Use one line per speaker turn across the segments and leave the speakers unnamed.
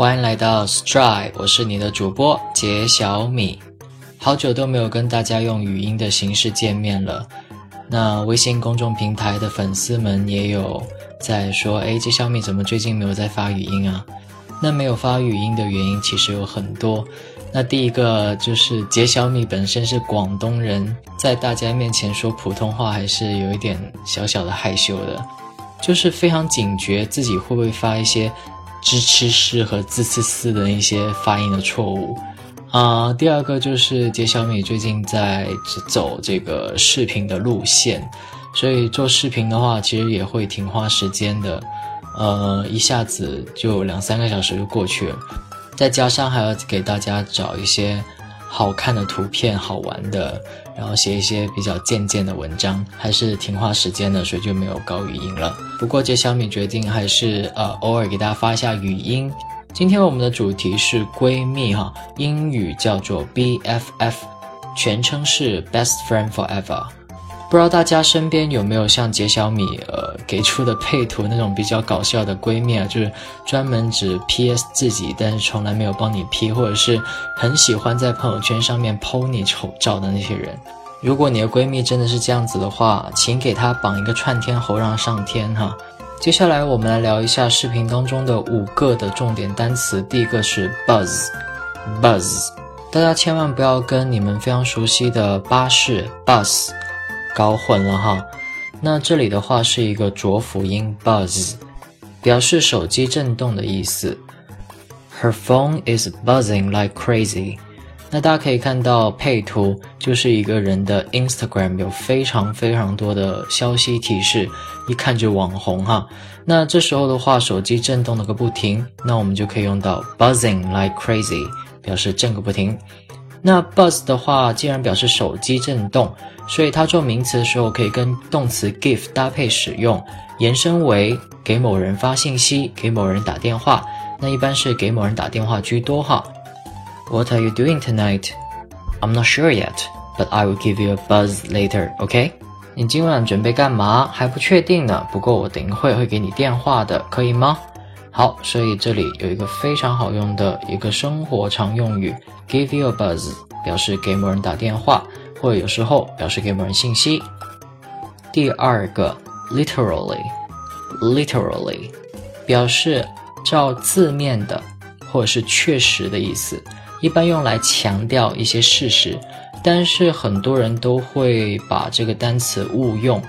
欢迎来到 Strive，我是你的主播杰小米。好久都没有跟大家用语音的形式见面了。那微信公众平台的粉丝们也有在说：“哎，杰小米怎么最近没有在发语音啊？”那没有发语音的原因其实有很多。那第一个就是杰小米本身是广东人，在大家面前说普通话还是有一点小小的害羞的，就是非常警觉自己会不会发一些支持式和自私式的一些发音的错误啊。第二个就是杰小米最近在走这个视频的路线，所以做视频的话其实也会挺花时间的，呃，一下子就两三个小时就过去了。再加上还要给大家找一些好看的图片、好玩的，然后写一些比较渐渐的文章，还是挺花时间的，所以就没有搞语音了。不过这小米决定还是呃偶尔给大家发一下语音。今天我们的主题是闺蜜哈，英语叫做 BFF，全称是 Best Friend Forever。不知道大家身边有没有像杰小米呃给出的配图那种比较搞笑的闺蜜啊，就是专门只 PS 自己，但是从来没有帮你 P，或者是很喜欢在朋友圈上面 PO 你丑照的那些人。如果你的闺蜜真的是这样子的话，请给她绑一个串天猴让上天哈。接下来我们来聊一下视频当中的五个的重点单词，第一个是 buzz，buzz，大家千万不要跟你们非常熟悉的巴士 bus。搞混了哈，那这里的话是一个浊辅音 buzz，表示手机震动的意思。Her phone is buzzing like crazy。那大家可以看到配图就是一个人的 Instagram，有非常非常多的消息提示，一看就网红哈。那这时候的话，手机震动了个不停，那我们就可以用到 buzzing like crazy，表示震个不停。那 buzz 的话，既然表示手机震动，所以它做名词的时候可以跟动词 give 搭配使用，延伸为给某人发信息、给某人打电话。那一般是给某人打电话居多哈。What are you doing tonight? I'm not sure yet, but I will give you a buzz later. OK? 你今晚准备干嘛？还不确定呢。不过我等一会会给你电话的，可以吗？好，所以这里有一个非常好用的一个生活常用语，give you a buzz，表示给某人打电话，或者有时候表示给某人信息。第二个，literally，literally，表示照字面的或者是确实的意思，一般用来强调一些事实，但是很多人都会把这个单词误用。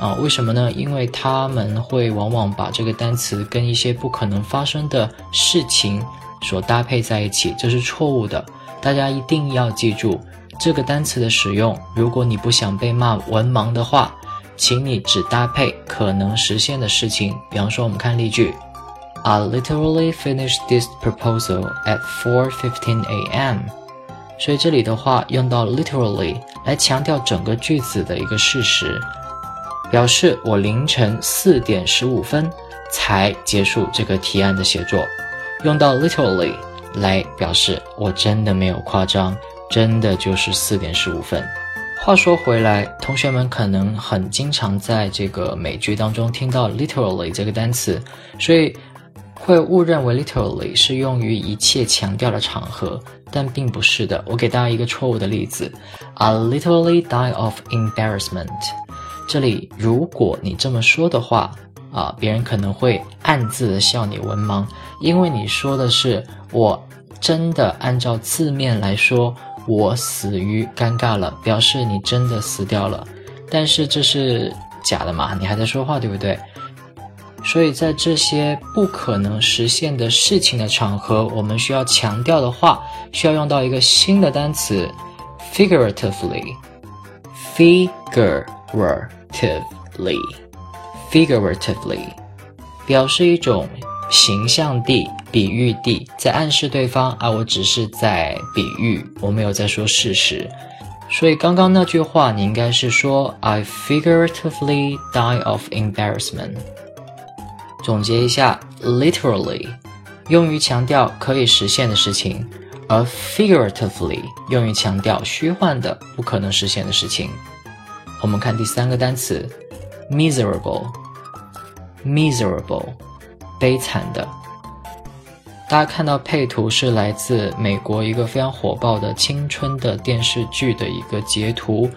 啊，为什么呢？因为他们会往往把这个单词跟一些不可能发生的事情所搭配在一起，这是错误的。大家一定要记住这个单词的使用。如果你不想被骂文盲的话，请你只搭配可能实现的事情。比方说，我们看例句：I literally finished this proposal at 4:15 a.m. 所以这里的话用到 literally 来强调整个句子的一个事实。表示我凌晨四点十五分才结束这个提案的写作，用到 literally 来表示我真的没有夸张，真的就是四点十五分。话说回来，同学们可能很经常在这个美剧当中听到 literally 这个单词，所以会误认为 literally 是用于一切强调的场合，但并不是的。我给大家一个错误的例子：I literally die of embarrassment。这里，如果你这么说的话，啊，别人可能会暗自的笑你文盲，因为你说的是我真的按照字面来说，我死于尴尬了，表示你真的死掉了。但是这是假的嘛？你还在说话，对不对？所以在这些不可能实现的事情的场合，我们需要强调的话，需要用到一个新的单词，figuratively，figure。figuratively，figuratively，表示一种形象地、比喻地，在暗示对方啊，我只是在比喻，我没有在说事实。所以刚刚那句话，你应该是说 I figuratively die of embarrassment。总结一下，literally 用于强调可以实现的事情，而 figuratively 用于强调虚幻的、不可能实现的事情。我们看第三个单词，miserable，miserable，悲惨的。大家看到配图是来自美国一个非常火爆的青春的电视剧的一个截图，《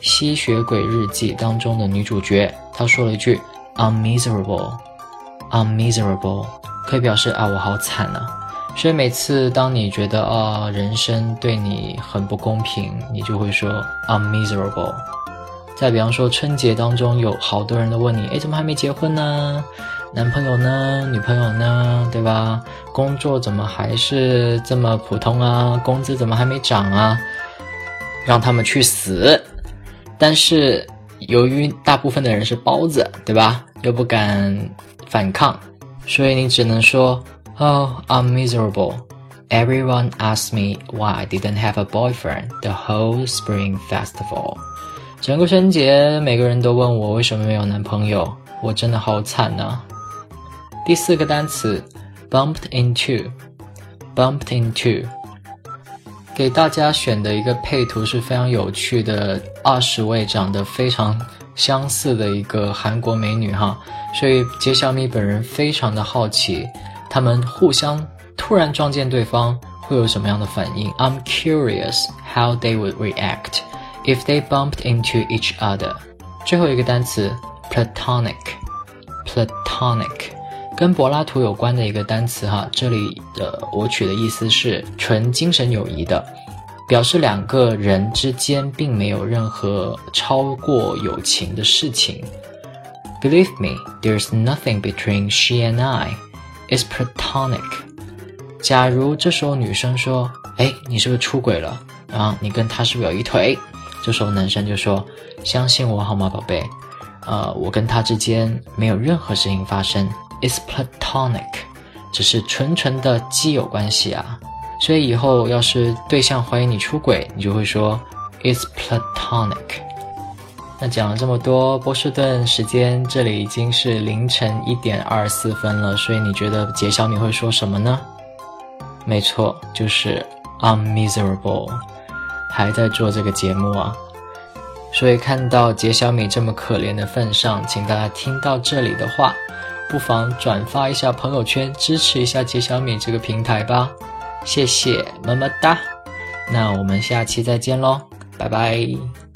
吸血鬼日记》当中的女主角，她说了一句 "I'm miserable, I'm miserable"，可以表示啊我好惨啊。所以每次当你觉得啊人生对你很不公平，你就会说 "I'm miserable"。再比方说春节当中有好多人都问你，哎，怎么还没结婚呢？男朋友呢？女朋友呢？对吧？工作怎么还是这么普通啊？工资怎么还没涨啊？让他们去死！但是由于大部分的人是包子，对吧？又不敢反抗，所以你只能说：“Oh, I'm miserable. Everyone asks me why I didn't have a boyfriend the whole Spring Festival。”整个春节，每个人都问我为什么没有男朋友，我真的好惨呐。第四个单词，bumped into，bumped into，给大家选的一个配图是非常有趣的，二十位长得非常相似的一个韩国美女哈，所以杰小米本人非常的好奇，他们互相突然撞见对方会有什么样的反应？I'm curious how they would react if they bumped into each other。最后一个单词，platonic，platonic。跟柏拉图有关的一个单词哈，这里的我取的意思是纯精神友谊的，表示两个人之间并没有任何超过友情的事情。Believe me, there's nothing between she and I. It's platonic. 假如这时候女生说：“哎，你是不是出轨了？啊，你跟他是不是有一腿？”这时候男生就说：“相信我好吗，宝贝？呃，我跟他之间没有任何事情发生。” Is platonic，只是纯纯的基友关系啊，所以以后要是对象怀疑你出轨，你就会说 Is platonic。那讲了这么多，波士顿时间这里已经是凌晨一点二十四分了，所以你觉得杰小米会说什么呢？没错，就是 I'm miserable，还在做这个节目啊。所以看到杰小米这么可怜的份上，请大家听到这里的话。不妨转发一下朋友圈，支持一下杰小米这个平台吧，谢谢，么么哒。那我们下期再见喽，拜拜。